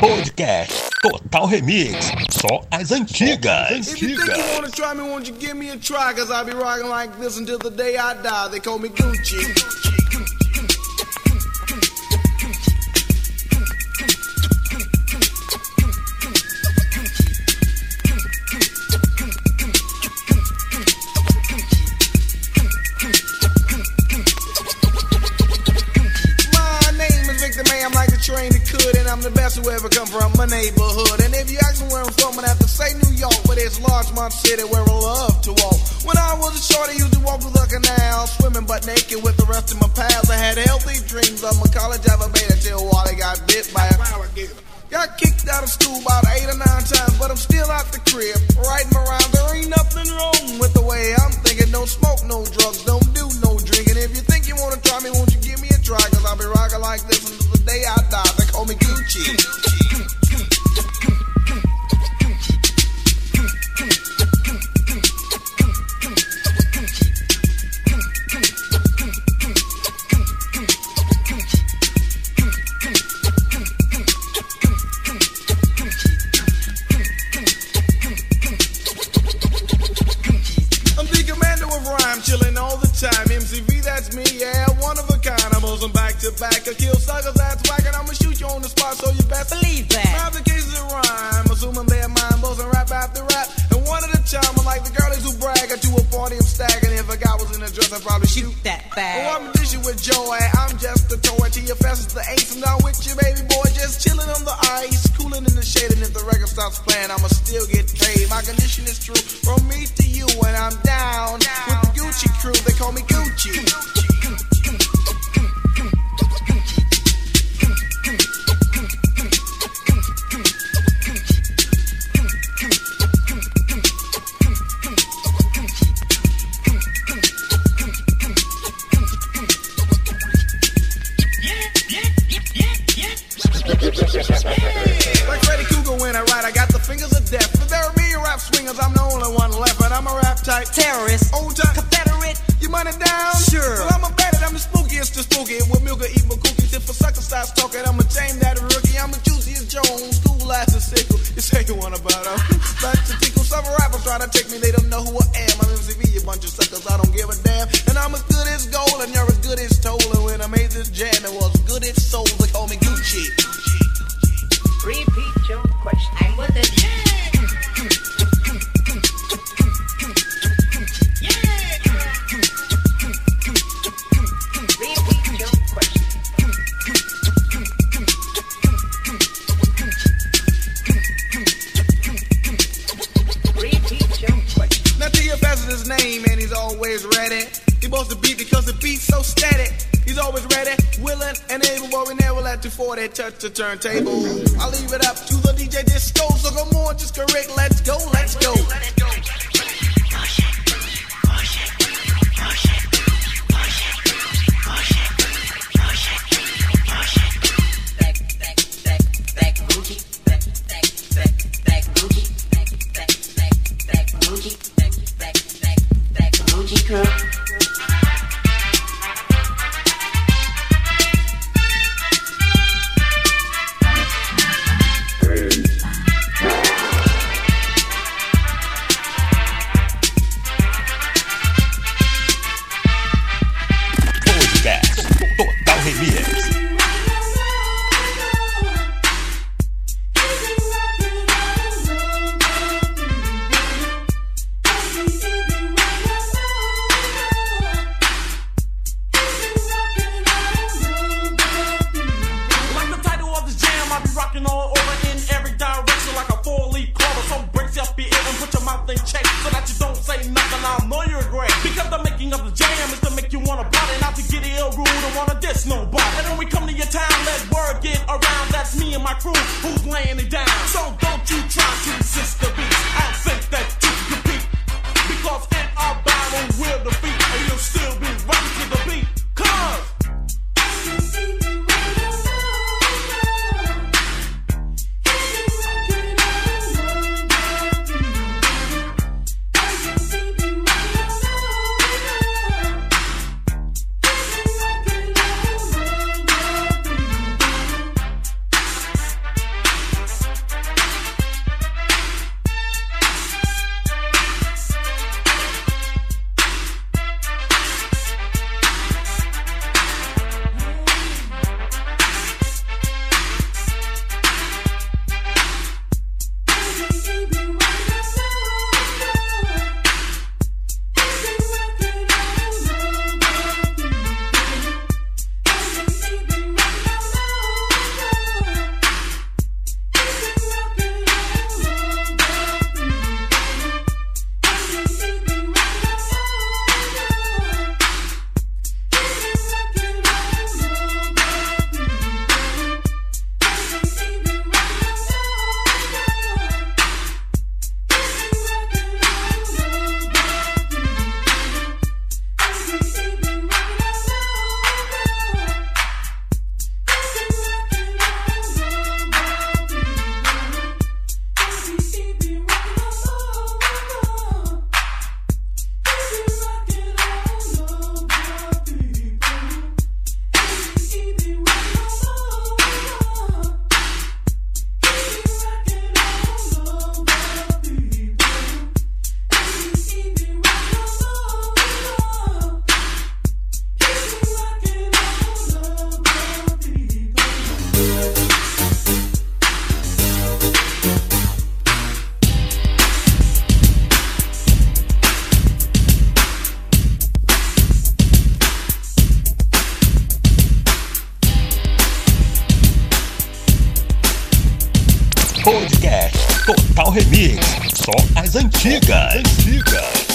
Podcast Total Remix. Só as antigas. If you think you wanna try me, won't you give me a try? Cause I'll be rocking like this until the day I die. They call me Gucci. And I'm the best who ever come from my neighborhood. And if you ask me where I'm from, I'd have to say New York, but it's Larchmont City where I love to walk. When I was a shorty, I used to walk through the canal, swimming butt naked with the rest of my pals. I had healthy dreams of my college elevator till Wally got bit by a alligator. Got kicked out of school about eight or nine times, but I'm still out the crib, riding around. There ain't nothing wrong with the way I'm thinking. Don't smoke no drugs, don't do no drinking. If you think you wanna try me, won't you try? Cause I'll be rocking like this until the day I die. They call me Gucci. Toy to ace. I'm down with you, baby boy. Just chilling on the ice, cooling in the shade. And if the record stops playing, I'ma still get paid. My condition is true from me only one left, and I'm a rap type. Terrorist. Old time. Confederate. You money down? Sure. Let 240 touch the turntable. I leave it up to the DJ Disco, so come on, just correct. Let's go, let's go. Antigas. Antigas.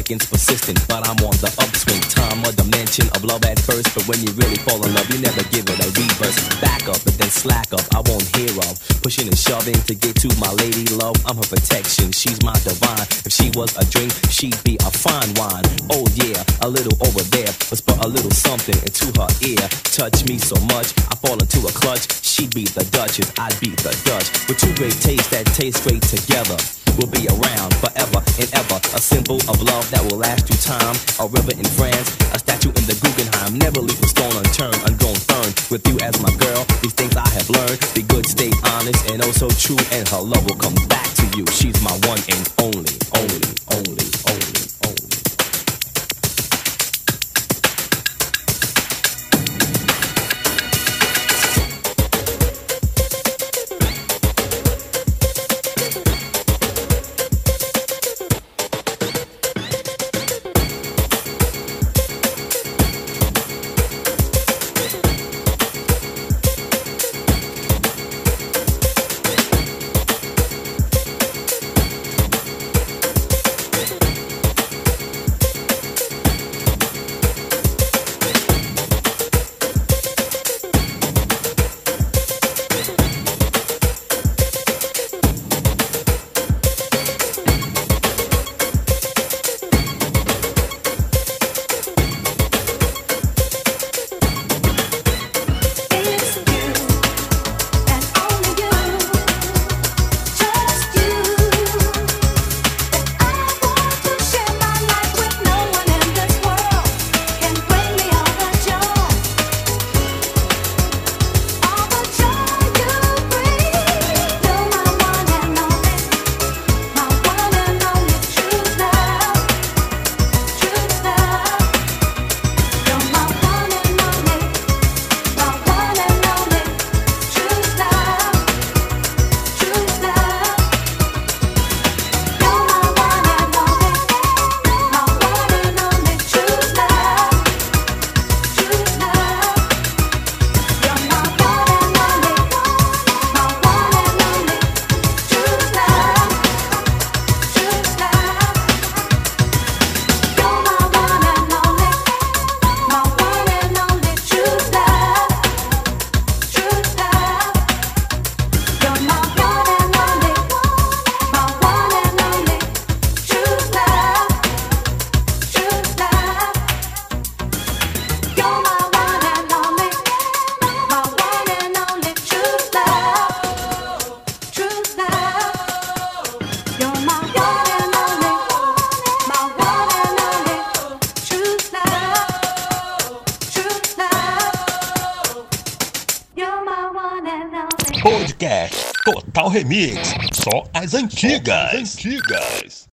Seconds persistent, but I'm on the upswing. Time, a dimension of love at first, but when you really fall in love, you never give it a reverse. Back up, but then slack up. I won't hear of pushing and shoving to get to my lady love. I'm her protection, she's my divine. If she was a drink, she'd be a fine wine. Oh yeah, a little over there, whisper a little something into her ear. Touch me so much, I fall into a clutch. She'd be the Duchess, I'd be the Dutch. With two great tastes that taste great together. We'll be around forever and ever. A symbol of love that will last through time. A river in France, a statue in the Guggenheim. Never leave a stone unturned, ungrown fern. With you as my girl, these things I have learned. Be good, stay honest, and oh so true. And her love will come back to you. She's my one and only, only, only, only. Mix, só as antigas. Só as antigas.